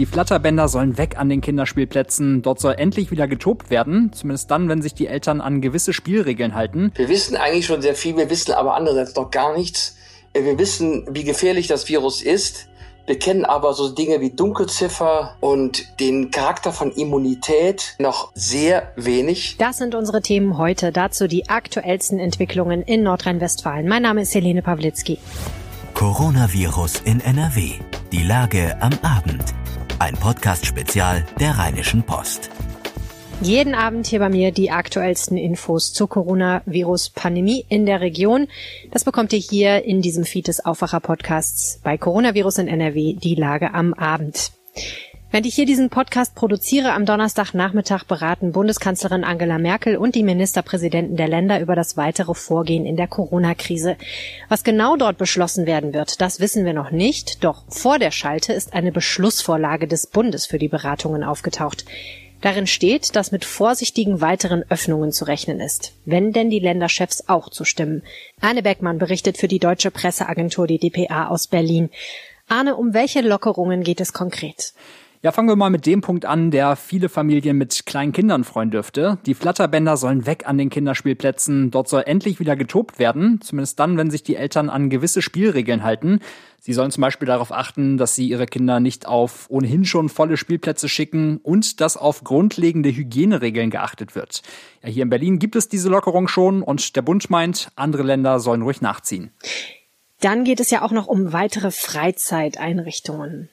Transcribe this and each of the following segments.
Die Flatterbänder sollen weg an den Kinderspielplätzen. Dort soll endlich wieder getobt werden. Zumindest dann, wenn sich die Eltern an gewisse Spielregeln halten. Wir wissen eigentlich schon sehr viel, wir wissen aber andererseits noch gar nichts. Wir wissen, wie gefährlich das Virus ist. Wir kennen aber so Dinge wie Dunkelziffer und den Charakter von Immunität noch sehr wenig. Das sind unsere Themen heute. Dazu die aktuellsten Entwicklungen in Nordrhein-Westfalen. Mein Name ist Helene Pawlitzki. Coronavirus in NRW. Die Lage am Abend. Ein Podcast-Spezial der Rheinischen Post. Jeden Abend hier bei mir die aktuellsten Infos zur Coronavirus-Pandemie in der Region. Das bekommt ihr hier in diesem Feed des Aufwacher-Podcasts bei Coronavirus in NRW, die Lage am Abend. Während ich hier diesen Podcast produziere, am Donnerstagnachmittag beraten Bundeskanzlerin Angela Merkel und die Ministerpräsidenten der Länder über das weitere Vorgehen in der Corona-Krise. Was genau dort beschlossen werden wird, das wissen wir noch nicht. Doch vor der Schalte ist eine Beschlussvorlage des Bundes für die Beratungen aufgetaucht. Darin steht, dass mit vorsichtigen weiteren Öffnungen zu rechnen ist, wenn denn die Länderchefs auch zustimmen. Arne Beckmann berichtet für die deutsche Presseagentur die dpa aus Berlin. Arne, um welche Lockerungen geht es konkret? Ja, fangen wir mal mit dem Punkt an, der viele Familien mit kleinen Kindern freuen dürfte. Die Flatterbänder sollen weg an den Kinderspielplätzen. Dort soll endlich wieder getobt werden, zumindest dann, wenn sich die Eltern an gewisse Spielregeln halten. Sie sollen zum Beispiel darauf achten, dass sie ihre Kinder nicht auf ohnehin schon volle Spielplätze schicken und dass auf grundlegende Hygieneregeln geachtet wird. Ja, hier in Berlin gibt es diese Lockerung schon und der Bund meint, andere Länder sollen ruhig nachziehen. Dann geht es ja auch noch um weitere Freizeiteinrichtungen.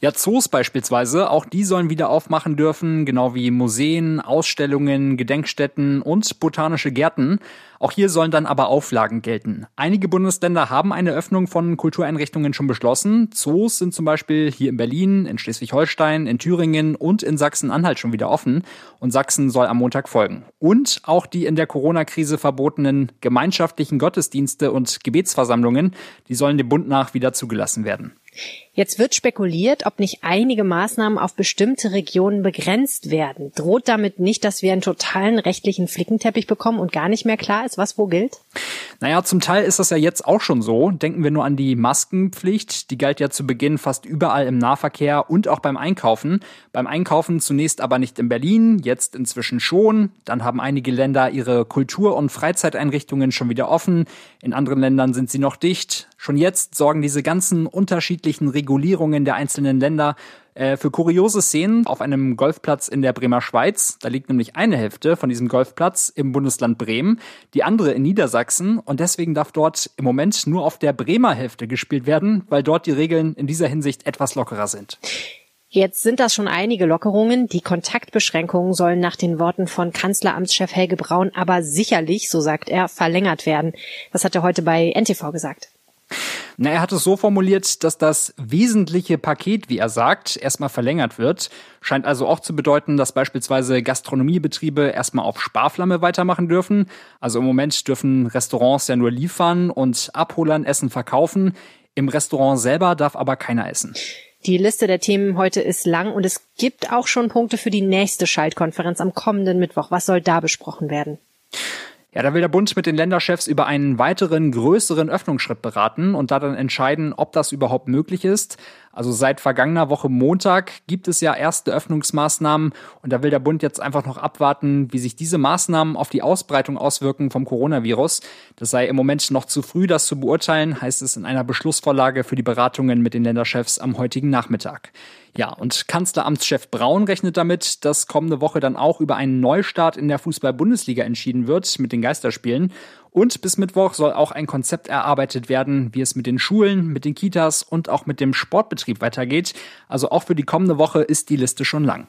Ja, Zoos beispielsweise, auch die sollen wieder aufmachen dürfen, genau wie Museen, Ausstellungen, Gedenkstätten und botanische Gärten. Auch hier sollen dann aber Auflagen gelten. Einige Bundesländer haben eine Öffnung von Kultureinrichtungen schon beschlossen. Zoos sind zum Beispiel hier in Berlin, in Schleswig-Holstein, in Thüringen und in Sachsen-Anhalt schon wieder offen. Und Sachsen soll am Montag folgen. Und auch die in der Corona-Krise verbotenen gemeinschaftlichen Gottesdienste und Gebetsversammlungen, die sollen dem Bund nach wieder zugelassen werden. Jetzt wird spekuliert, ob nicht einige Maßnahmen auf bestimmte Regionen begrenzt werden. Droht damit nicht, dass wir einen totalen rechtlichen Flickenteppich bekommen und gar nicht mehr klar ist, was wo gilt? Naja, zum Teil ist das ja jetzt auch schon so. Denken wir nur an die Maskenpflicht. Die galt ja zu Beginn fast überall im Nahverkehr und auch beim Einkaufen. Beim Einkaufen zunächst aber nicht in Berlin, jetzt inzwischen schon. Dann haben einige Länder ihre Kultur- und Freizeiteinrichtungen schon wieder offen. In anderen Ländern sind sie noch dicht. Schon jetzt sorgen diese ganzen unterschiedlichen Regulierungen der einzelnen Länder äh, für kuriose Szenen auf einem Golfplatz in der Bremer Schweiz. Da liegt nämlich eine Hälfte von diesem Golfplatz im Bundesland Bremen, die andere in Niedersachsen und deswegen darf dort im Moment nur auf der Bremer Hälfte gespielt werden, weil dort die Regeln in dieser Hinsicht etwas lockerer sind. Jetzt sind das schon einige Lockerungen. Die Kontaktbeschränkungen sollen nach den Worten von Kanzleramtschef Helge Braun aber sicherlich, so sagt er, verlängert werden. Das hat er heute bei NTV gesagt. Na, er hat es so formuliert, dass das wesentliche Paket, wie er sagt, erstmal verlängert wird. Scheint also auch zu bedeuten, dass beispielsweise Gastronomiebetriebe erstmal auf Sparflamme weitermachen dürfen. Also im Moment dürfen Restaurants ja nur liefern und Abholern Essen verkaufen. Im Restaurant selber darf aber keiner essen. Die Liste der Themen heute ist lang und es gibt auch schon Punkte für die nächste Schaltkonferenz am kommenden Mittwoch. Was soll da besprochen werden? Ja, da will der Bund mit den Länderchefs über einen weiteren größeren Öffnungsschritt beraten und da dann entscheiden, ob das überhaupt möglich ist. Also seit vergangener Woche Montag gibt es ja erste Öffnungsmaßnahmen und da will der Bund jetzt einfach noch abwarten, wie sich diese Maßnahmen auf die Ausbreitung auswirken vom Coronavirus. Das sei im Moment noch zu früh, das zu beurteilen, heißt es in einer Beschlussvorlage für die Beratungen mit den Länderchefs am heutigen Nachmittag. Ja, und Kanzleramtschef Braun rechnet damit, dass kommende Woche dann auch über einen Neustart in der Fußball-Bundesliga entschieden wird mit den Geisterspielen. Und bis Mittwoch soll auch ein Konzept erarbeitet werden, wie es mit den Schulen, mit den Kitas und auch mit dem Sportbetrieb weitergeht. Also auch für die kommende Woche ist die Liste schon lang.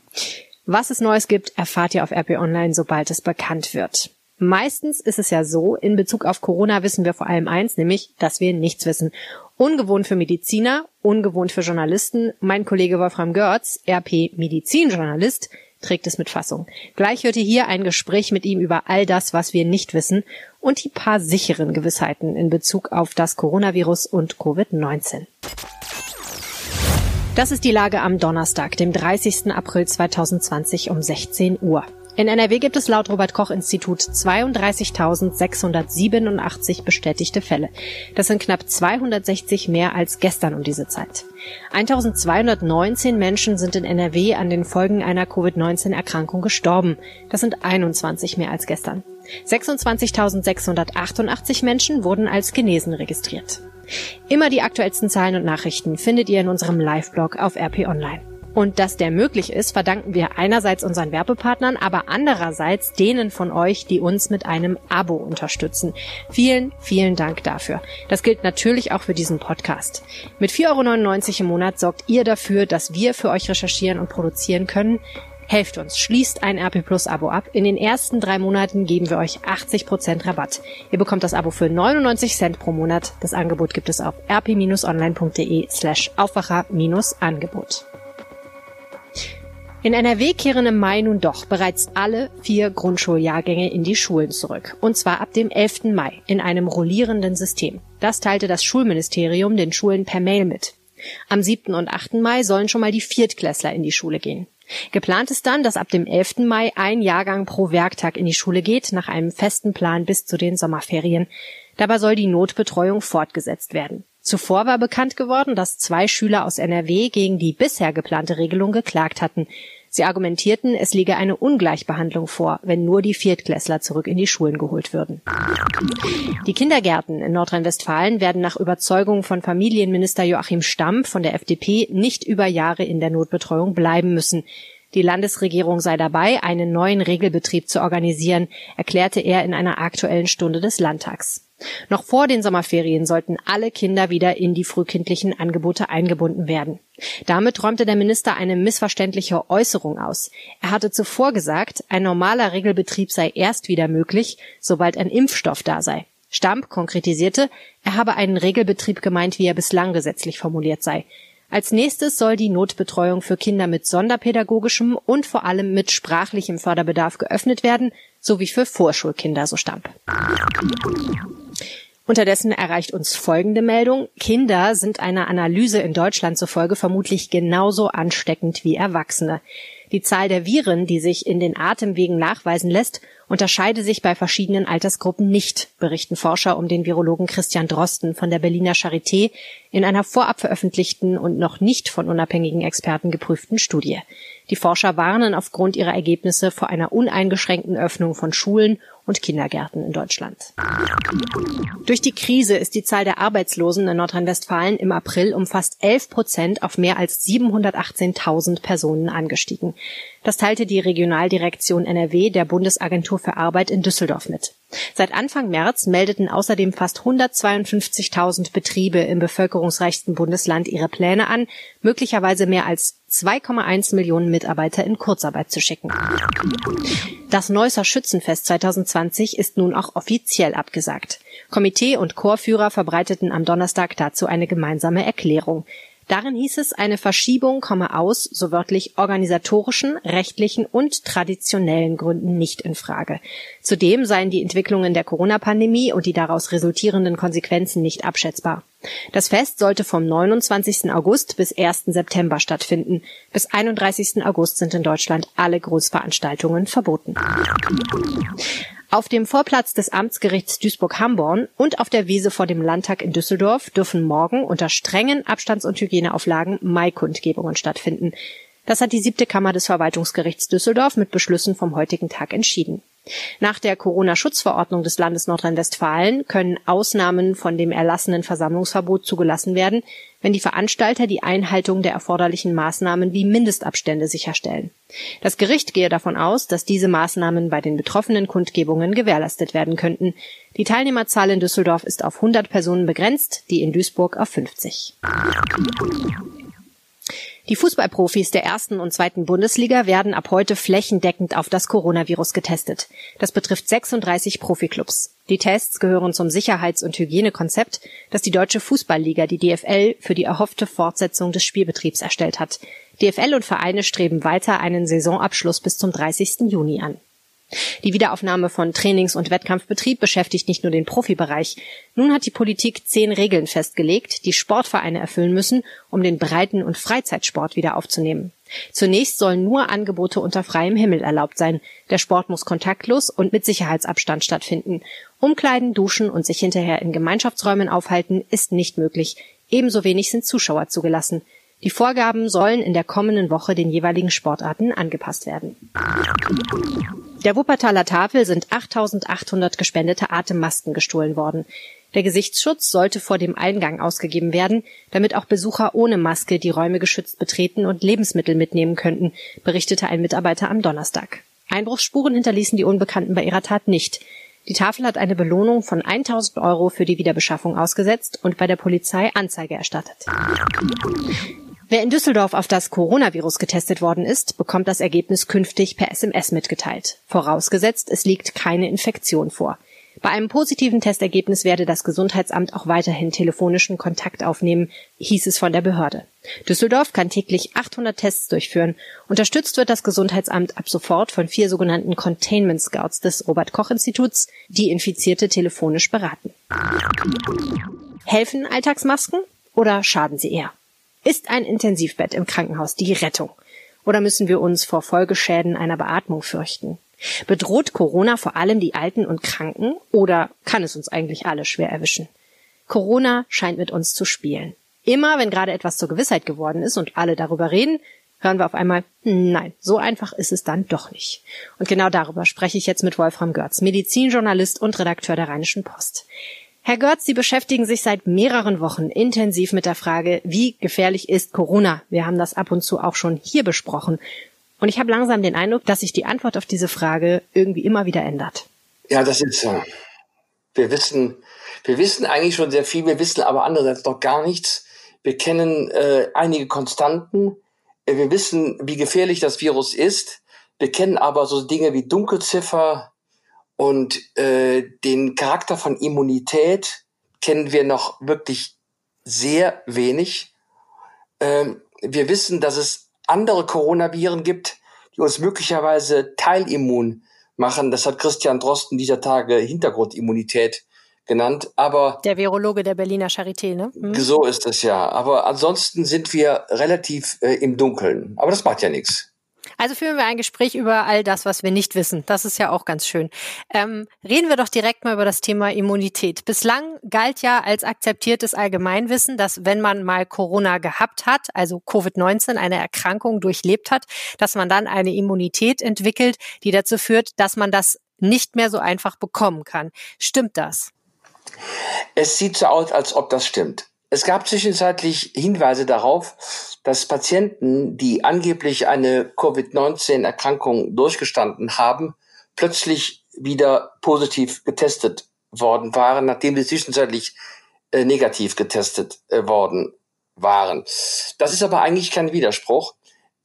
Was es Neues gibt, erfahrt ihr auf RP Online, sobald es bekannt wird. Meistens ist es ja so, in Bezug auf Corona wissen wir vor allem eins, nämlich, dass wir nichts wissen. Ungewohnt für Mediziner, ungewohnt für Journalisten. Mein Kollege Wolfram Görz, RP Medizinjournalist, trägt es mit Fassung. Gleich hört ihr hier ein Gespräch mit ihm über all das, was wir nicht wissen und die paar sicheren Gewissheiten in Bezug auf das Coronavirus und Covid-19. Das ist die Lage am Donnerstag, dem 30. April 2020 um 16 Uhr. In NRW gibt es laut Robert Koch Institut 32.687 bestätigte Fälle. Das sind knapp 260 mehr als gestern um diese Zeit. 1219 Menschen sind in NRW an den Folgen einer Covid-19-Erkrankung gestorben. Das sind 21 mehr als gestern. 26.688 Menschen wurden als genesen registriert. Immer die aktuellsten Zahlen und Nachrichten findet ihr in unserem Live-Blog auf RP Online. Und dass der möglich ist, verdanken wir einerseits unseren Werbepartnern, aber andererseits denen von euch, die uns mit einem Abo unterstützen. Vielen, vielen Dank dafür. Das gilt natürlich auch für diesen Podcast. Mit 4,99 Euro im Monat sorgt ihr dafür, dass wir für euch recherchieren und produzieren können. Helft uns, schließt ein RP Plus Abo ab. In den ersten drei Monaten geben wir euch 80% Rabatt. Ihr bekommt das Abo für 99 Cent pro Monat. Das Angebot gibt es auf rp-online.de slash Aufwacher-Angebot. In NRW kehren im Mai nun doch bereits alle vier Grundschuljahrgänge in die Schulen zurück. Und zwar ab dem 11. Mai in einem rollierenden System. Das teilte das Schulministerium den Schulen per Mail mit. Am 7. und 8. Mai sollen schon mal die Viertklässler in die Schule gehen. Geplant ist dann, dass ab dem 11. Mai ein Jahrgang pro Werktag in die Schule geht, nach einem festen Plan bis zu den Sommerferien. Dabei soll die Notbetreuung fortgesetzt werden. Zuvor war bekannt geworden, dass zwei Schüler aus NRW gegen die bisher geplante Regelung geklagt hatten. Sie argumentierten, es liege eine Ungleichbehandlung vor, wenn nur die Viertklässler zurück in die Schulen geholt würden. Die Kindergärten in Nordrhein-Westfalen werden nach Überzeugung von Familienminister Joachim Stamm von der FDP nicht über Jahre in der Notbetreuung bleiben müssen. Die Landesregierung sei dabei, einen neuen Regelbetrieb zu organisieren, erklärte er in einer aktuellen Stunde des Landtags. Noch vor den Sommerferien sollten alle Kinder wieder in die frühkindlichen Angebote eingebunden werden. Damit räumte der Minister eine missverständliche Äußerung aus. Er hatte zuvor gesagt, ein normaler Regelbetrieb sei erst wieder möglich, sobald ein Impfstoff da sei. Stamp konkretisierte, er habe einen Regelbetrieb gemeint, wie er bislang gesetzlich formuliert sei. Als nächstes soll die Notbetreuung für Kinder mit sonderpädagogischem und vor allem mit sprachlichem Förderbedarf geöffnet werden, sowie für Vorschulkinder, so Stamp. Unterdessen erreicht uns folgende Meldung. Kinder sind einer Analyse in Deutschland zufolge vermutlich genauso ansteckend wie Erwachsene. Die Zahl der Viren, die sich in den Atemwegen nachweisen lässt, unterscheide sich bei verschiedenen Altersgruppen nicht, berichten Forscher um den Virologen Christian Drosten von der Berliner Charité in einer vorab veröffentlichten und noch nicht von unabhängigen Experten geprüften Studie. Die Forscher warnen aufgrund ihrer Ergebnisse vor einer uneingeschränkten Öffnung von Schulen und Kindergärten in Deutschland. Durch die Krise ist die Zahl der Arbeitslosen in Nordrhein-Westfalen im April um fast 11 Prozent auf mehr als 718.000 Personen angestiegen. Das teilte die Regionaldirektion NRW der Bundesagentur für Arbeit in Düsseldorf mit. Seit Anfang März meldeten außerdem fast 152.000 Betriebe im bevölkerungsreichsten Bundesland ihre Pläne an, möglicherweise mehr als 2,1 Millionen Mitarbeiter in Kurzarbeit zu schicken. Das Neusser Schützenfest 2020 ist nun auch offiziell abgesagt. Komitee und Chorführer verbreiteten am Donnerstag dazu eine gemeinsame Erklärung. Darin hieß es, eine Verschiebung komme aus, so wörtlich organisatorischen, rechtlichen und traditionellen Gründen nicht in Frage. Zudem seien die Entwicklungen der Corona-Pandemie und die daraus resultierenden Konsequenzen nicht abschätzbar. Das Fest sollte vom 29. August bis 1. September stattfinden. Bis 31. August sind in Deutschland alle Großveranstaltungen verboten. Auf dem Vorplatz des Amtsgerichts Duisburg-Hamborn und auf der Wiese vor dem Landtag in Düsseldorf dürfen morgen unter strengen Abstands- und Hygieneauflagen Maikundgebungen stattfinden. Das hat die siebte Kammer des Verwaltungsgerichts Düsseldorf mit Beschlüssen vom heutigen Tag entschieden. Nach der Corona-Schutzverordnung des Landes Nordrhein-Westfalen können Ausnahmen von dem erlassenen Versammlungsverbot zugelassen werden, wenn die Veranstalter die Einhaltung der erforderlichen Maßnahmen wie Mindestabstände sicherstellen. Das Gericht gehe davon aus, dass diese Maßnahmen bei den betroffenen Kundgebungen gewährleistet werden könnten. Die Teilnehmerzahl in Düsseldorf ist auf 100 Personen begrenzt, die in Duisburg auf 50. Die Fußballprofis der ersten und zweiten Bundesliga werden ab heute flächendeckend auf das Coronavirus getestet. Das betrifft 36 Profiklubs. Die Tests gehören zum Sicherheits- und Hygienekonzept, das die Deutsche Fußballliga, die DFL, für die erhoffte Fortsetzung des Spielbetriebs erstellt hat. DFL und Vereine streben weiter einen Saisonabschluss bis zum 30. Juni an. Die Wiederaufnahme von Trainings- und Wettkampfbetrieb beschäftigt nicht nur den Profibereich. Nun hat die Politik zehn Regeln festgelegt, die Sportvereine erfüllen müssen, um den Breiten- und Freizeitsport wieder aufzunehmen. Zunächst sollen nur Angebote unter freiem Himmel erlaubt sein. Der Sport muss kontaktlos und mit Sicherheitsabstand stattfinden. Umkleiden, duschen und sich hinterher in Gemeinschaftsräumen aufhalten ist nicht möglich. Ebenso wenig sind Zuschauer zugelassen. Die Vorgaben sollen in der kommenden Woche den jeweiligen Sportarten angepasst werden. Der Wuppertaler Tafel sind 8800 gespendete Atemmasken gestohlen worden. Der Gesichtsschutz sollte vor dem Eingang ausgegeben werden, damit auch Besucher ohne Maske die Räume geschützt betreten und Lebensmittel mitnehmen könnten, berichtete ein Mitarbeiter am Donnerstag. Einbruchsspuren hinterließen die Unbekannten bei ihrer Tat nicht. Die Tafel hat eine Belohnung von 1000 Euro für die Wiederbeschaffung ausgesetzt und bei der Polizei Anzeige erstattet. Wer in Düsseldorf auf das Coronavirus getestet worden ist, bekommt das Ergebnis künftig per SMS mitgeteilt. Vorausgesetzt, es liegt keine Infektion vor. Bei einem positiven Testergebnis werde das Gesundheitsamt auch weiterhin telefonischen Kontakt aufnehmen, hieß es von der Behörde. Düsseldorf kann täglich 800 Tests durchführen. Unterstützt wird das Gesundheitsamt ab sofort von vier sogenannten Containment Scouts des Robert Koch Instituts, die Infizierte telefonisch beraten. Helfen Alltagsmasken oder schaden sie eher? Ist ein Intensivbett im Krankenhaus die Rettung? Oder müssen wir uns vor Folgeschäden einer Beatmung fürchten? Bedroht Corona vor allem die Alten und Kranken oder kann es uns eigentlich alle schwer erwischen? Corona scheint mit uns zu spielen. Immer wenn gerade etwas zur Gewissheit geworden ist und alle darüber reden, hören wir auf einmal, nein, so einfach ist es dann doch nicht. Und genau darüber spreche ich jetzt mit Wolfram Görz, Medizinjournalist und Redakteur der Rheinischen Post. Herr Görz, Sie beschäftigen sich seit mehreren Wochen intensiv mit der Frage, wie gefährlich ist Corona? Wir haben das ab und zu auch schon hier besprochen. Und ich habe langsam den Eindruck, dass sich die Antwort auf diese Frage irgendwie immer wieder ändert. Ja, das ist so. Wir wissen, wir wissen eigentlich schon sehr viel, wir wissen aber andererseits noch gar nichts. Wir kennen äh, einige Konstanten. Äh, wir wissen, wie gefährlich das Virus ist. Wir kennen aber so Dinge wie Dunkelziffer und äh, den Charakter von Immunität kennen wir noch wirklich sehr wenig. Ähm, wir wissen, dass es andere Coronaviren gibt, die uns möglicherweise teilimmun machen. Das hat Christian Drosten dieser Tage Hintergrundimmunität genannt. Aber der Virologe der Berliner Charité, ne? Mhm. So ist es ja. Aber ansonsten sind wir relativ äh, im Dunkeln. Aber das macht ja nichts. Also führen wir ein Gespräch über all das, was wir nicht wissen. Das ist ja auch ganz schön. Ähm, reden wir doch direkt mal über das Thema Immunität. Bislang galt ja als akzeptiertes Allgemeinwissen, dass wenn man mal Corona gehabt hat, also Covid-19, eine Erkrankung durchlebt hat, dass man dann eine Immunität entwickelt, die dazu führt, dass man das nicht mehr so einfach bekommen kann. Stimmt das? Es sieht so aus, als ob das stimmt. Es gab zwischenzeitlich Hinweise darauf, dass Patienten, die angeblich eine Covid-19-Erkrankung durchgestanden haben, plötzlich wieder positiv getestet worden waren, nachdem sie zwischenzeitlich äh, negativ getestet äh, worden waren. Das ist aber eigentlich kein Widerspruch,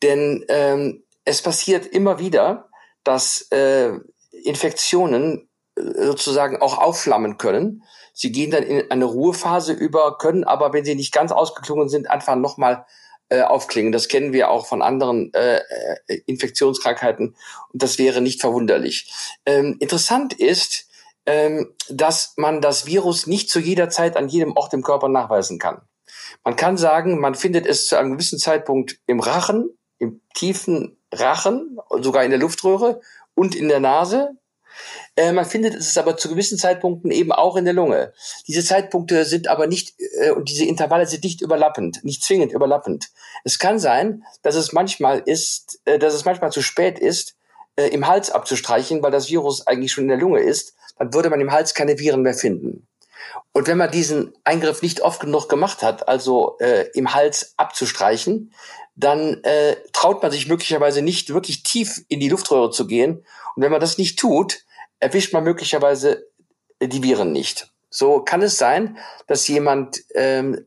denn ähm, es passiert immer wieder, dass äh, Infektionen äh, sozusagen auch aufflammen können Sie gehen dann in eine Ruhephase über, können aber, wenn sie nicht ganz ausgeklungen sind, einfach nochmal äh, aufklingen. Das kennen wir auch von anderen äh, äh, Infektionskrankheiten und das wäre nicht verwunderlich. Ähm, interessant ist, ähm, dass man das Virus nicht zu jeder Zeit an jedem Ort im Körper nachweisen kann. Man kann sagen, man findet es zu einem gewissen Zeitpunkt im Rachen, im tiefen Rachen, sogar in der Luftröhre und in der Nase. Äh, man findet es aber zu gewissen Zeitpunkten eben auch in der Lunge. Diese Zeitpunkte sind aber nicht, äh, und diese Intervalle sind nicht überlappend, nicht zwingend überlappend. Es kann sein, dass es manchmal ist, äh, dass es manchmal zu spät ist, äh, im Hals abzustreichen, weil das Virus eigentlich schon in der Lunge ist, dann würde man im Hals keine Viren mehr finden. Und wenn man diesen Eingriff nicht oft genug gemacht hat, also äh, im Hals abzustreichen, dann äh, traut man sich möglicherweise nicht wirklich tief in die Luftröhre zu gehen. Und wenn man das nicht tut, erwischt man möglicherweise die Viren nicht. So kann es sein, dass jemand ähm,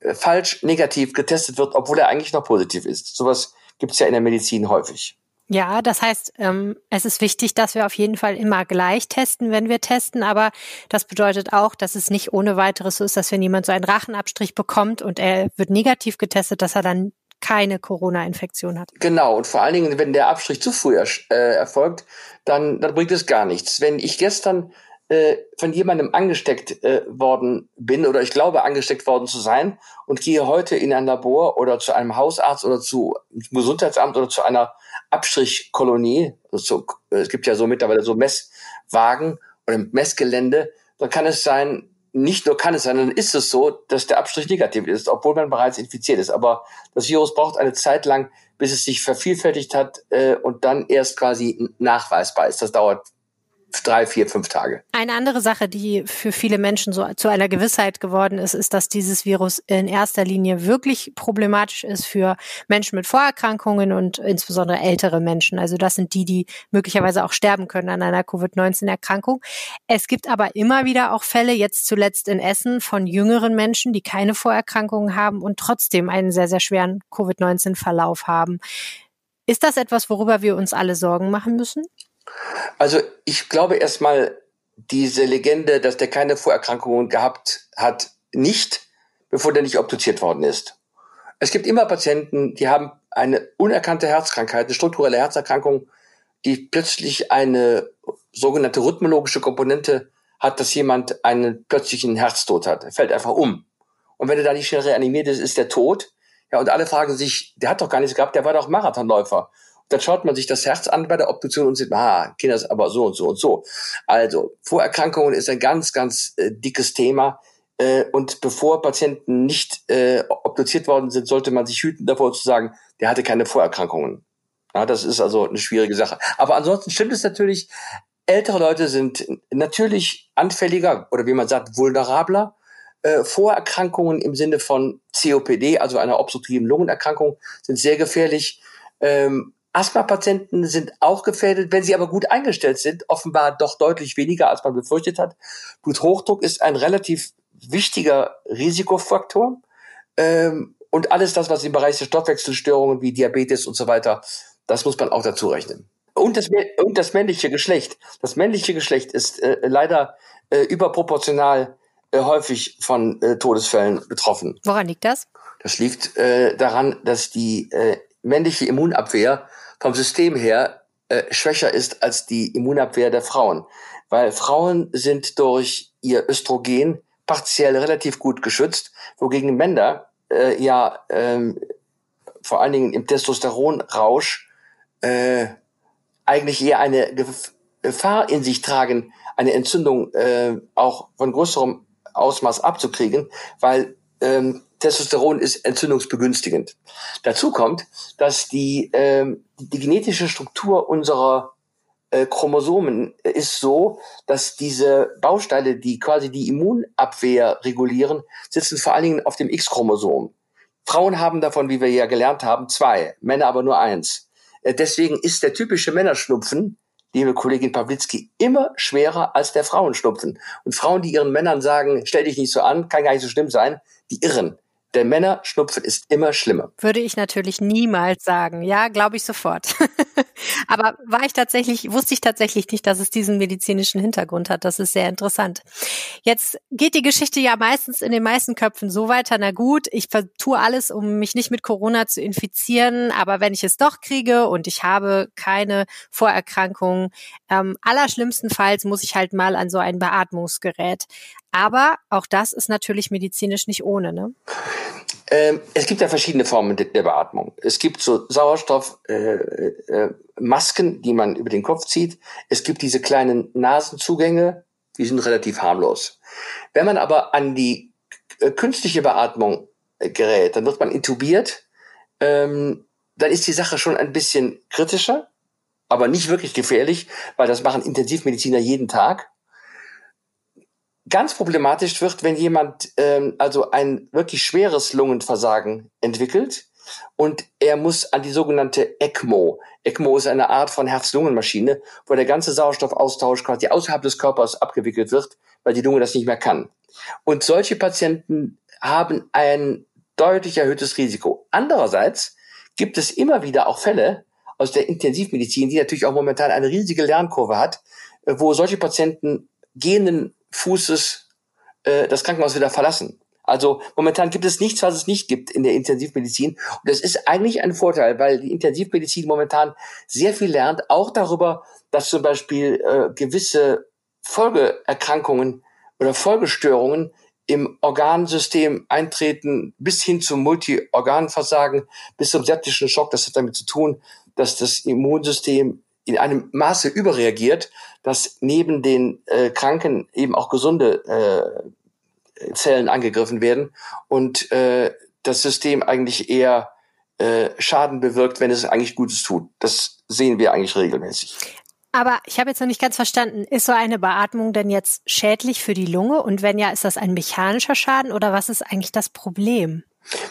falsch negativ getestet wird, obwohl er eigentlich noch positiv ist. Sowas gibt es ja in der Medizin häufig. Ja, das heißt, ähm, es ist wichtig, dass wir auf jeden Fall immer gleich testen, wenn wir testen. Aber das bedeutet auch, dass es nicht ohne weiteres so ist, dass wenn jemand so einen Rachenabstrich bekommt und er wird negativ getestet, dass er dann keine Corona-Infektion hat. Genau, und vor allen Dingen, wenn der Abstrich zu früh äh, erfolgt, dann, dann bringt es gar nichts. Wenn ich gestern äh, von jemandem angesteckt äh, worden bin oder ich glaube angesteckt worden zu sein und gehe heute in ein Labor oder zu einem Hausarzt oder zu Gesundheitsamt oder zu einer Abstrichkolonie, also äh, es gibt ja so mittlerweile so Messwagen oder Messgelände, dann kann es sein, nicht nur kann es sein, dann ist es so, dass der Abstrich negativ ist, obwohl man bereits infiziert ist. Aber das Virus braucht eine Zeit lang, bis es sich vervielfältigt hat äh, und dann erst quasi nachweisbar ist. Das dauert drei, vier, fünf Tage. Eine andere Sache, die für viele Menschen so zu einer Gewissheit geworden ist, ist, dass dieses Virus in erster Linie wirklich problematisch ist für Menschen mit Vorerkrankungen und insbesondere ältere Menschen. Also das sind die, die möglicherweise auch sterben können an einer Covid-19-Erkrankung. Es gibt aber immer wieder auch Fälle, jetzt zuletzt in Essen, von jüngeren Menschen, die keine Vorerkrankungen haben und trotzdem einen sehr, sehr schweren Covid-19-Verlauf haben. Ist das etwas, worüber wir uns alle Sorgen machen müssen? Also ich glaube erstmal, diese Legende, dass der keine Vorerkrankungen gehabt hat, nicht, bevor der nicht obduziert worden ist. Es gibt immer Patienten, die haben eine unerkannte Herzkrankheit, eine strukturelle Herzerkrankung, die plötzlich eine sogenannte rhythmologische Komponente hat, dass jemand einen plötzlichen Herztod hat. Er fällt einfach um. Und wenn er da nicht schnell reanimiert ist, ist der tot. Ja, und alle fragen sich, der hat doch gar nichts gehabt, der war doch Marathonläufer. Dann schaut man sich das Herz an bei der Obduktion und sieht, ah, Kinder ist aber so und so und so. Also Vorerkrankungen ist ein ganz, ganz äh, dickes Thema. Äh, und bevor Patienten nicht äh, obduziert worden sind, sollte man sich hüten davor zu sagen, der hatte keine Vorerkrankungen. Ja, das ist also eine schwierige Sache. Aber ansonsten stimmt es natürlich, ältere Leute sind natürlich anfälliger oder wie man sagt, vulnerabler. Äh, Vorerkrankungen im Sinne von COPD, also einer obstruktiven Lungenerkrankung, sind sehr gefährlich. Ähm, Asthma-Patienten sind auch gefährdet, wenn sie aber gut eingestellt sind, offenbar doch deutlich weniger, als man befürchtet hat. Bluthochdruck ist ein relativ wichtiger Risikofaktor. Ähm, und alles das, was im Bereich der Stoffwechselstörungen wie Diabetes und so weiter, das muss man auch dazu rechnen. Und das, und das männliche Geschlecht. Das männliche Geschlecht ist äh, leider äh, überproportional äh, häufig von äh, Todesfällen betroffen. Woran liegt das? Das liegt äh, daran, dass die äh, männliche Immunabwehr vom System her äh, schwächer ist als die Immunabwehr der Frauen. Weil Frauen sind durch ihr Östrogen partiell relativ gut geschützt, wogegen Männer äh, ja ähm, vor allen Dingen im Testosteronrausch äh, eigentlich eher eine Gefahr in sich tragen, eine Entzündung äh, auch von größerem Ausmaß abzukriegen, weil ähm, Testosteron ist entzündungsbegünstigend. Dazu kommt, dass die, ähm, die genetische Struktur unserer äh, Chromosomen ist so, dass diese Bausteine, die quasi die Immunabwehr regulieren, sitzen vor allen Dingen auf dem X-Chromosom. Frauen haben davon, wie wir ja gelernt haben, zwei, Männer aber nur eins. Äh, deswegen ist der typische Männerschnupfen, liebe Kollegin Pawlitzki, immer schwerer als der Frauenschnupfen. Und Frauen, die ihren Männern sagen, stell dich nicht so an, kann gar nicht so schlimm sein, die irren. Der Männerschnupfen ist immer schlimmer. Würde ich natürlich niemals sagen. Ja, glaube ich sofort. Aber war ich tatsächlich, wusste ich tatsächlich nicht, dass es diesen medizinischen Hintergrund hat. Das ist sehr interessant. Jetzt geht die Geschichte ja meistens in den meisten Köpfen so weiter. Na gut, ich tue alles, um mich nicht mit Corona zu infizieren. Aber wenn ich es doch kriege und ich habe keine Vorerkrankungen, ähm, allerschlimmstenfalls muss ich halt mal an so ein Beatmungsgerät. Aber auch das ist natürlich medizinisch nicht ohne, ne? Ähm, es gibt ja verschiedene Formen der, der Beatmung. Es gibt so Sauerstoffmasken, äh, äh, die man über den Kopf zieht. Es gibt diese kleinen Nasenzugänge, die sind relativ harmlos. Wenn man aber an die äh, künstliche Beatmung äh, gerät, dann wird man intubiert, ähm, dann ist die Sache schon ein bisschen kritischer, aber nicht wirklich gefährlich, weil das machen Intensivmediziner jeden Tag. Ganz problematisch wird, wenn jemand ähm, also ein wirklich schweres Lungenversagen entwickelt und er muss an die sogenannte ECMO. ECMO ist eine Art von Herz-Lungen-Maschine, wo der ganze Sauerstoffaustausch quasi außerhalb des Körpers abgewickelt wird, weil die Lunge das nicht mehr kann. Und solche Patienten haben ein deutlich erhöhtes Risiko. Andererseits gibt es immer wieder auch Fälle aus der Intensivmedizin, die natürlich auch momentan eine riesige Lernkurve hat, wo solche Patienten gehenden Fußes äh, das Krankenhaus wieder verlassen. Also momentan gibt es nichts, was es nicht gibt in der Intensivmedizin. Und das ist eigentlich ein Vorteil, weil die Intensivmedizin momentan sehr viel lernt, auch darüber, dass zum Beispiel äh, gewisse Folgeerkrankungen oder Folgestörungen im Organsystem eintreten, bis hin zum Multiorganversagen, bis zum septischen Schock. Das hat damit zu tun, dass das Immunsystem in einem Maße überreagiert, dass neben den äh, Kranken eben auch gesunde äh, Zellen angegriffen werden und äh, das System eigentlich eher äh, Schaden bewirkt, wenn es eigentlich Gutes tut. Das sehen wir eigentlich regelmäßig. Aber ich habe jetzt noch nicht ganz verstanden, ist so eine Beatmung denn jetzt schädlich für die Lunge? Und wenn ja, ist das ein mechanischer Schaden oder was ist eigentlich das Problem?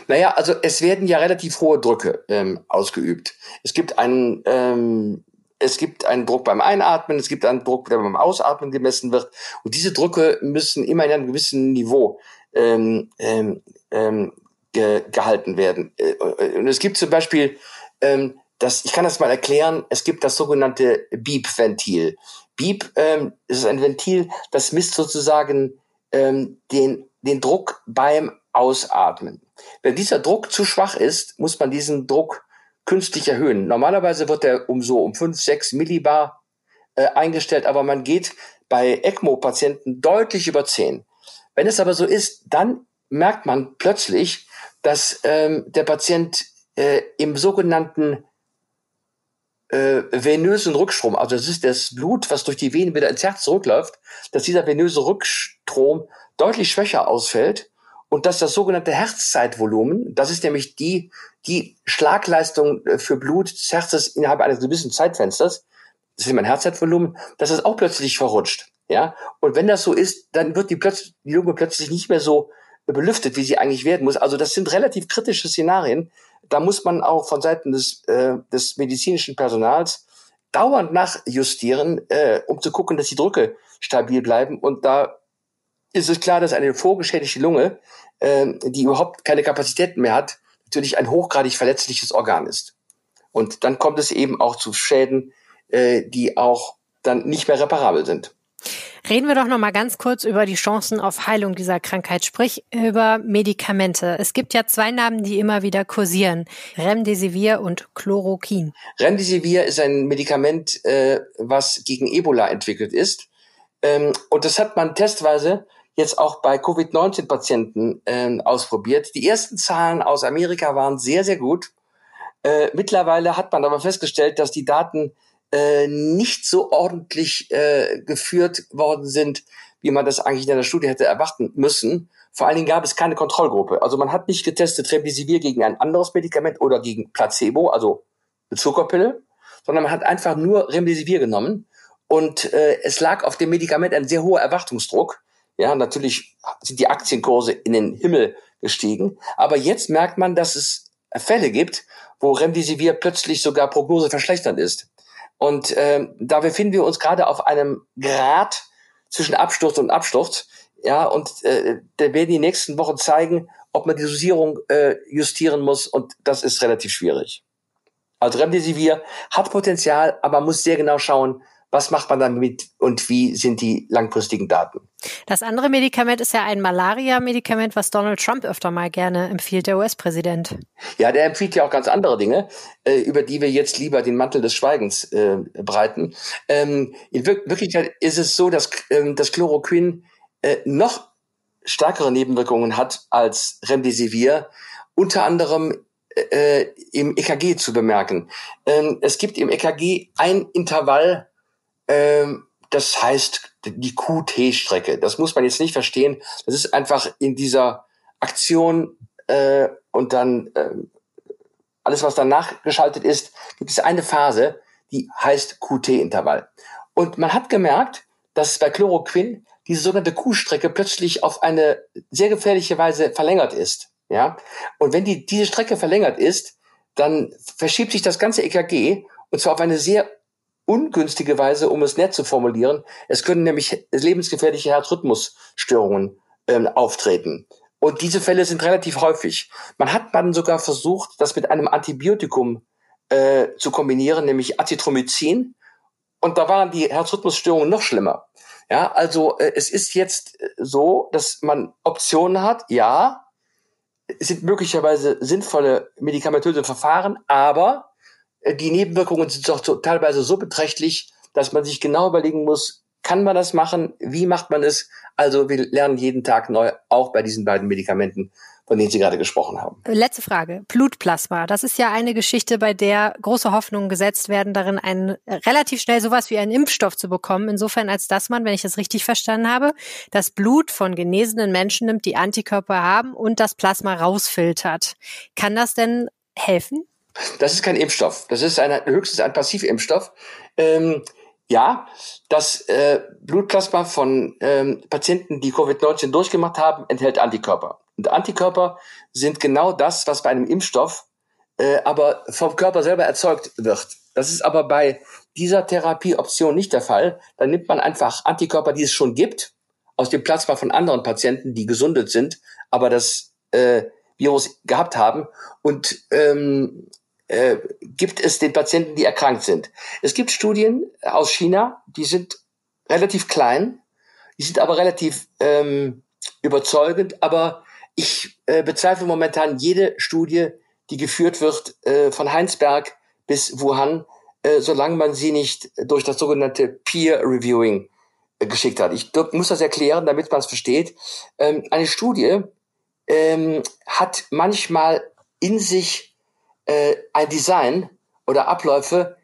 Naja, also es werden ja relativ hohe Drücke ähm, ausgeübt. Es gibt einen, ähm, es gibt einen Druck beim Einatmen, es gibt einen Druck, der beim Ausatmen gemessen wird. Und diese Drücke müssen immer in einem gewissen Niveau ähm, ähm, ähm ge gehalten werden. Äh, und es gibt zum Beispiel ähm, das, ich kann das mal erklären, es gibt das sogenannte Beep-Ventil. Beep ähm, ist ein Ventil, das misst sozusagen ähm, den, den Druck beim Ausatmen. Wenn dieser Druck zu schwach ist, muss man diesen Druck künstlich erhöhen. Normalerweise wird er um so um 5, 6 Millibar äh, eingestellt, aber man geht bei ECMO-Patienten deutlich über 10. Wenn es aber so ist, dann merkt man plötzlich, dass ähm, der Patient äh, im sogenannten äh, venösen Rückstrom, also das ist das Blut, was durch die Venen wieder ins Herz zurückläuft, dass dieser venöse Rückstrom deutlich schwächer ausfällt und dass das sogenannte Herzzeitvolumen, das ist nämlich die, die Schlagleistung äh, für Blut des Herzes innerhalb eines gewissen Zeitfensters, das ist mein Herzzeitvolumen, dass es auch plötzlich verrutscht. Ja, und wenn das so ist, dann wird die, plötzlich, die Lunge plötzlich nicht mehr so belüftet, wie sie eigentlich werden muss. Also das sind relativ kritische Szenarien, da muss man auch von Seiten des, äh, des medizinischen Personals dauernd nachjustieren, äh, um zu gucken, dass die Drücke stabil bleiben. Und da ist es klar, dass eine vorgeschädigte Lunge, äh, die überhaupt keine Kapazitäten mehr hat, natürlich ein hochgradig verletzliches Organ ist. Und dann kommt es eben auch zu Schäden, äh, die auch dann nicht mehr reparabel sind. Reden wir doch noch mal ganz kurz über die Chancen auf Heilung dieser Krankheit, sprich über Medikamente. Es gibt ja zwei Namen, die immer wieder kursieren: Remdesivir und Chloroquin. Remdesivir ist ein Medikament, äh, was gegen Ebola entwickelt ist, ähm, und das hat man testweise jetzt auch bei Covid-19-Patienten äh, ausprobiert. Die ersten Zahlen aus Amerika waren sehr, sehr gut. Äh, mittlerweile hat man aber festgestellt, dass die Daten äh, nicht so ordentlich äh, geführt worden sind, wie man das eigentlich in der Studie hätte erwarten müssen. Vor allen Dingen gab es keine Kontrollgruppe. Also man hat nicht getestet Remdesivir gegen ein anderes Medikament oder gegen Placebo, also eine Zuckerpille, sondern man hat einfach nur Remdesivir genommen und äh, es lag auf dem Medikament ein sehr hoher Erwartungsdruck. Ja, natürlich sind die Aktienkurse in den Himmel gestiegen, aber jetzt merkt man, dass es Fälle gibt, wo Remdesivir plötzlich sogar Prognose verschlechtert ist. Und ähm, da befinden wir uns gerade auf einem Grad zwischen Absturz und Absturz. Ja, und äh, da werden die nächsten Wochen zeigen, ob man die Dosierung äh, justieren muss. Und das ist relativ schwierig. Also Remdesivir hat Potenzial, aber man muss sehr genau schauen, was macht man damit und wie sind die langfristigen Daten? Das andere Medikament ist ja ein Malaria-Medikament, was Donald Trump öfter mal gerne empfiehlt, der US-Präsident. Ja, der empfiehlt ja auch ganz andere Dinge, äh, über die wir jetzt lieber den Mantel des Schweigens äh, breiten. Ähm, in Wir Wirklichkeit ist es so, dass ähm, das Chloroquin äh, noch stärkere Nebenwirkungen hat als Remdesivir, unter anderem im EKG zu bemerken. Ähm, es gibt im EKG ein Intervall, ähm, das heißt die QT-Strecke. Das muss man jetzt nicht verstehen. Das ist einfach in dieser Aktion äh, und dann äh, alles, was danach geschaltet ist, gibt es eine Phase, die heißt QT-Intervall. Und man hat gemerkt, dass bei Chloroquin diese sogenannte Q-Strecke plötzlich auf eine sehr gefährliche Weise verlängert ist. Ja, und wenn die diese Strecke verlängert ist, dann verschiebt sich das ganze EKG und zwar auf eine sehr ungünstige Weise, um es nett zu formulieren. Es können nämlich lebensgefährliche Herzrhythmusstörungen ähm, auftreten. Und diese Fälle sind relativ häufig. Man hat dann sogar versucht, das mit einem Antibiotikum äh, zu kombinieren, nämlich Azithromycin. Und da waren die Herzrhythmusstörungen noch schlimmer. Ja, also äh, es ist jetzt äh, so, dass man Optionen hat. Ja, es sind möglicherweise sinnvolle medikamentöse Verfahren, aber die Nebenwirkungen sind doch so, teilweise so beträchtlich, dass man sich genau überlegen muss, Kann man das machen? Wie macht man es? Also wir lernen jeden Tag neu, auch bei diesen beiden Medikamenten, von denen Sie gerade gesprochen haben. Letzte Frage. Blutplasma. Das ist ja eine Geschichte, bei der große Hoffnungen gesetzt werden, darin einen relativ schnell sowas wie einen Impfstoff zu bekommen. Insofern, als dass man, wenn ich das richtig verstanden habe, das Blut von genesenen Menschen nimmt, die Antikörper haben und das Plasma rausfiltert. Kann das denn helfen? Das ist kein Impfstoff. Das ist ein, höchstens ein Passivimpfstoff. Ähm, ja, das äh, Blutplasma von ähm, Patienten, die Covid-19 durchgemacht haben, enthält Antikörper. Und Antikörper sind genau das, was bei einem Impfstoff äh, aber vom Körper selber erzeugt wird. Das ist aber bei dieser Therapieoption nicht der Fall. Dann nimmt man einfach Antikörper, die es schon gibt, aus dem Plasma von anderen Patienten, die gesundet sind, aber das äh, Virus gehabt haben und ähm, äh, gibt es den Patienten, die erkrankt sind. Es gibt Studien aus China, die sind relativ klein, die sind aber relativ ähm, überzeugend, aber ich äh, bezweifle momentan jede Studie, die geführt wird äh, von Heinsberg bis Wuhan, äh, solange man sie nicht durch das sogenannte Peer Reviewing äh, geschickt hat. Ich muss das erklären, damit man es versteht. Ähm, eine Studie ähm, hat manchmal in sich äh, ein Design oder Abläufe,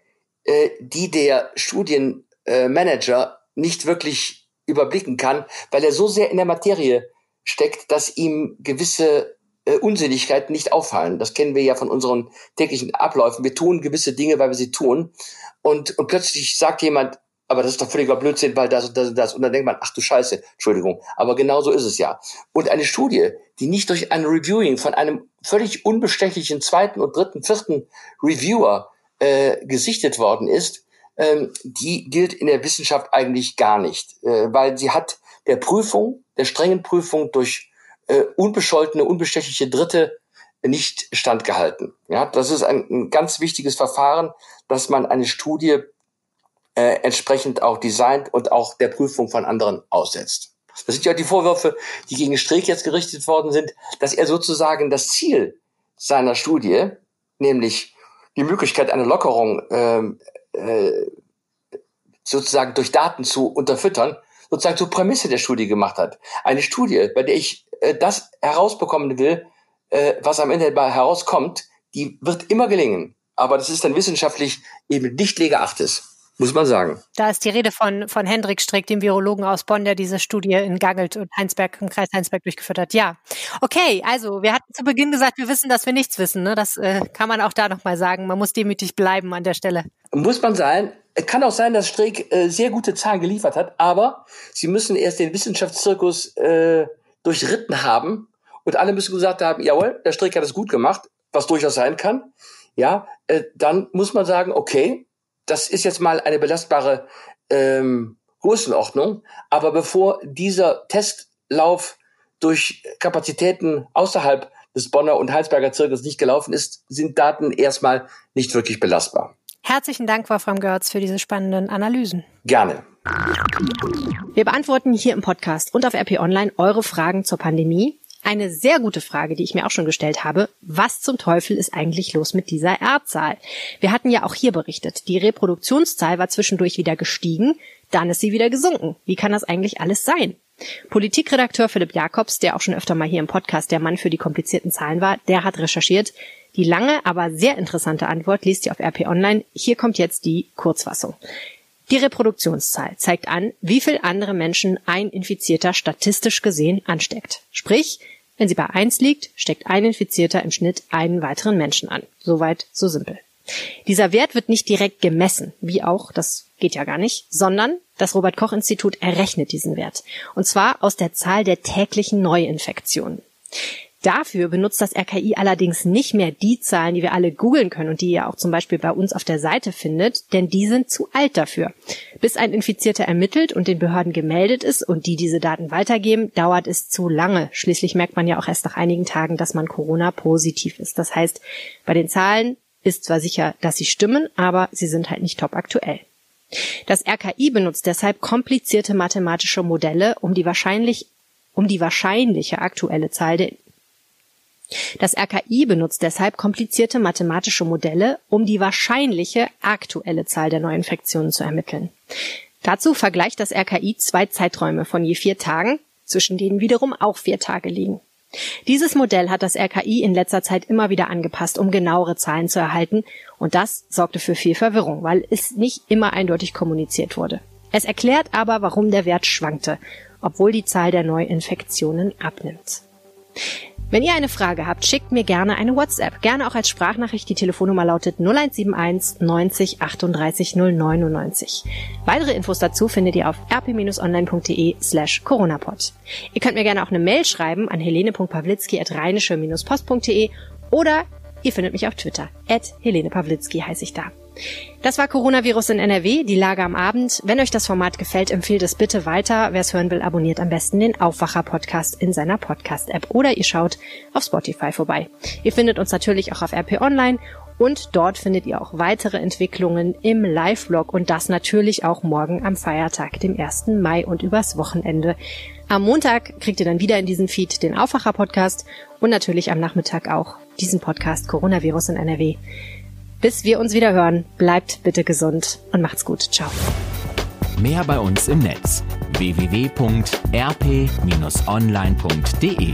äh, die der Studienmanager nicht wirklich überblicken kann, weil er so sehr in der Materie steckt, dass ihm gewisse äh, Unsinnigkeiten nicht auffallen. Das kennen wir ja von unseren täglichen Abläufen. Wir tun gewisse Dinge, weil wir sie tun. Und, und plötzlich sagt jemand, aber das ist doch völliger Blödsinn, weil das und das und das. Und dann denkt man, ach du Scheiße, Entschuldigung. Aber genau so ist es ja. Und eine Studie, die nicht durch ein Reviewing von einem völlig unbestechlichen zweiten und dritten, vierten Reviewer äh, gesichtet worden ist, ähm, die gilt in der Wissenschaft eigentlich gar nicht, äh, weil sie hat der Prüfung, der strengen Prüfung durch äh, unbescholtene, unbestechliche Dritte nicht standgehalten. Ja, das ist ein, ein ganz wichtiges Verfahren, dass man eine Studie äh, entsprechend auch designt und auch der Prüfung von anderen aussetzt. Das sind ja die Vorwürfe, die gegen Streeck jetzt gerichtet worden sind, dass er sozusagen das Ziel seiner Studie, nämlich die Möglichkeit einer Lockerung ähm, äh, sozusagen durch Daten zu unterfüttern, sozusagen zur Prämisse der Studie gemacht hat. Eine Studie, bei der ich äh, das herausbekommen will, äh, was am Ende herauskommt, die wird immer gelingen. Aber das ist dann wissenschaftlich eben nicht Lega Achtes muss man sagen. Da ist die Rede von, von Hendrik Strick, dem Virologen aus Bonn, der diese Studie in Gangelt und Heinsberg, im Kreis Heinsberg durchgeführt hat. Ja. Okay, also wir hatten zu Beginn gesagt, wir wissen, dass wir nichts wissen. Ne? Das äh, kann man auch da nochmal sagen. Man muss demütig bleiben an der Stelle. Muss man sein. Kann auch sein, dass Strick äh, sehr gute Zahlen geliefert hat, aber sie müssen erst den Wissenschaftszirkus äh, durchritten haben und alle müssen gesagt haben, jawohl, der Strick hat es gut gemacht, was durchaus sein kann. Ja, äh, dann muss man sagen, okay, das ist jetzt mal eine belastbare ähm, Größenordnung. Aber bevor dieser Testlauf durch Kapazitäten außerhalb des Bonner und Heilsberger Zirkels nicht gelaufen ist, sind Daten erstmal nicht wirklich belastbar. Herzlichen Dank, Wolfram Görz, für diese spannenden Analysen. Gerne. Wir beantworten hier im Podcast und auf RP Online eure Fragen zur Pandemie. Eine sehr gute Frage, die ich mir auch schon gestellt habe. Was zum Teufel ist eigentlich los mit dieser R-Zahl? Wir hatten ja auch hier berichtet, die Reproduktionszahl war zwischendurch wieder gestiegen, dann ist sie wieder gesunken. Wie kann das eigentlich alles sein? Politikredakteur Philipp Jakobs, der auch schon öfter mal hier im Podcast der Mann für die komplizierten Zahlen war, der hat recherchiert. Die lange, aber sehr interessante Antwort liest ihr auf RP Online. Hier kommt jetzt die Kurzfassung. Die Reproduktionszahl zeigt an, wie viel andere Menschen ein Infizierter statistisch gesehen ansteckt. Sprich, wenn sie bei eins liegt, steckt ein Infizierter im Schnitt einen weiteren Menschen an. Soweit, so simpel. Dieser Wert wird nicht direkt gemessen, wie auch, das geht ja gar nicht, sondern das Robert Koch Institut errechnet diesen Wert. Und zwar aus der Zahl der täglichen Neuinfektionen. Dafür benutzt das RKI allerdings nicht mehr die Zahlen, die wir alle googeln können und die ihr auch zum Beispiel bei uns auf der Seite findet, denn die sind zu alt dafür. Bis ein Infizierter ermittelt und den Behörden gemeldet ist und die diese Daten weitergeben, dauert es zu lange. Schließlich merkt man ja auch erst nach einigen Tagen, dass man Corona positiv ist. Das heißt, bei den Zahlen ist zwar sicher, dass sie stimmen, aber sie sind halt nicht top aktuell. Das RKI benutzt deshalb komplizierte mathematische Modelle, um die wahrscheinlich um die wahrscheinliche aktuelle Zahl der das RKI benutzt deshalb komplizierte mathematische Modelle, um die wahrscheinliche aktuelle Zahl der Neuinfektionen zu ermitteln. Dazu vergleicht das RKI zwei Zeiträume von je vier Tagen, zwischen denen wiederum auch vier Tage liegen. Dieses Modell hat das RKI in letzter Zeit immer wieder angepasst, um genauere Zahlen zu erhalten, und das sorgte für viel Verwirrung, weil es nicht immer eindeutig kommuniziert wurde. Es erklärt aber, warum der Wert schwankte, obwohl die Zahl der Neuinfektionen abnimmt. Wenn ihr eine Frage habt, schickt mir gerne eine WhatsApp. Gerne auch als Sprachnachricht. Die Telefonnummer lautet 0171 90 38 099. Weitere Infos dazu findet ihr auf rp-online.de slash coronapod. Ihr könnt mir gerne auch eine Mail schreiben an helene.pawlitzki at rheinische-post.de oder ihr findet mich auf Twitter. At Helene Pawlitzki heiße ich da. Das war Coronavirus in NRW, die Lage am Abend. Wenn euch das Format gefällt, empfehlt es bitte weiter. Wer es hören will, abonniert am besten den Aufwacher-Podcast in seiner Podcast-App oder ihr schaut auf Spotify vorbei. Ihr findet uns natürlich auch auf RP Online und dort findet ihr auch weitere Entwicklungen im Live-Blog und das natürlich auch morgen am Feiertag, dem 1. Mai und übers Wochenende. Am Montag kriegt ihr dann wieder in diesem Feed den Aufwacher-Podcast und natürlich am Nachmittag auch diesen Podcast Coronavirus in NRW. Bis wir uns wieder hören, bleibt bitte gesund und macht's gut. Ciao. Mehr bei uns im Netz www.rp-online.de